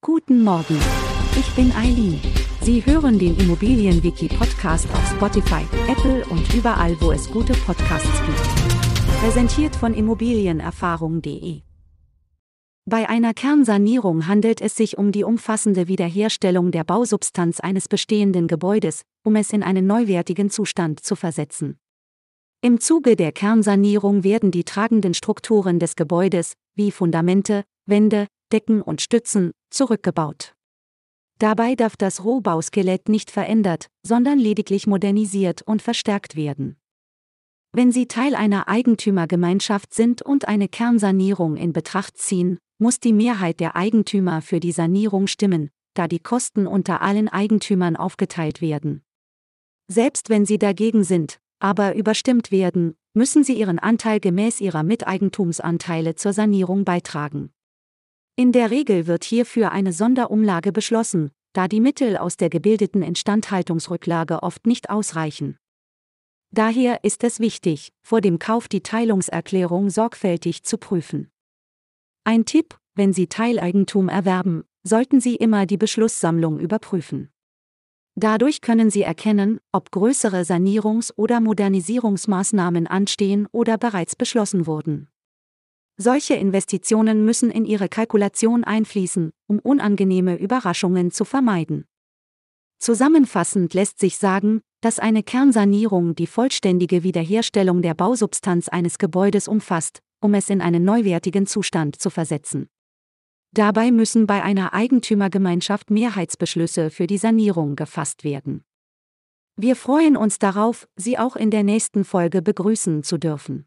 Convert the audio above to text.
Guten Morgen. Ich bin Eileen. Sie hören den Immobilienwiki-Podcast auf Spotify, Apple und überall, wo es gute Podcasts gibt. Präsentiert von Immobilienerfahrung.de. Bei einer Kernsanierung handelt es sich um die umfassende Wiederherstellung der Bausubstanz eines bestehenden Gebäudes, um es in einen neuwertigen Zustand zu versetzen. Im Zuge der Kernsanierung werden die tragenden Strukturen des Gebäudes, wie Fundamente, Wände, Decken und Stützen, zurückgebaut. Dabei darf das Rohbauskelett nicht verändert, sondern lediglich modernisiert und verstärkt werden. Wenn Sie Teil einer Eigentümergemeinschaft sind und eine Kernsanierung in Betracht ziehen, muss die Mehrheit der Eigentümer für die Sanierung stimmen, da die Kosten unter allen Eigentümern aufgeteilt werden. Selbst wenn Sie dagegen sind, aber überstimmt werden, müssen sie ihren Anteil gemäß ihrer Miteigentumsanteile zur Sanierung beitragen. In der Regel wird hierfür eine Sonderumlage beschlossen, da die Mittel aus der gebildeten Instandhaltungsrücklage oft nicht ausreichen. Daher ist es wichtig, vor dem Kauf die Teilungserklärung sorgfältig zu prüfen. Ein Tipp, wenn Sie Teileigentum erwerben, sollten Sie immer die Beschlusssammlung überprüfen. Dadurch können Sie erkennen, ob größere Sanierungs- oder Modernisierungsmaßnahmen anstehen oder bereits beschlossen wurden. Solche Investitionen müssen in Ihre Kalkulation einfließen, um unangenehme Überraschungen zu vermeiden. Zusammenfassend lässt sich sagen, dass eine Kernsanierung die vollständige Wiederherstellung der Bausubstanz eines Gebäudes umfasst, um es in einen neuwertigen Zustand zu versetzen. Dabei müssen bei einer Eigentümergemeinschaft Mehrheitsbeschlüsse für die Sanierung gefasst werden. Wir freuen uns darauf, Sie auch in der nächsten Folge begrüßen zu dürfen.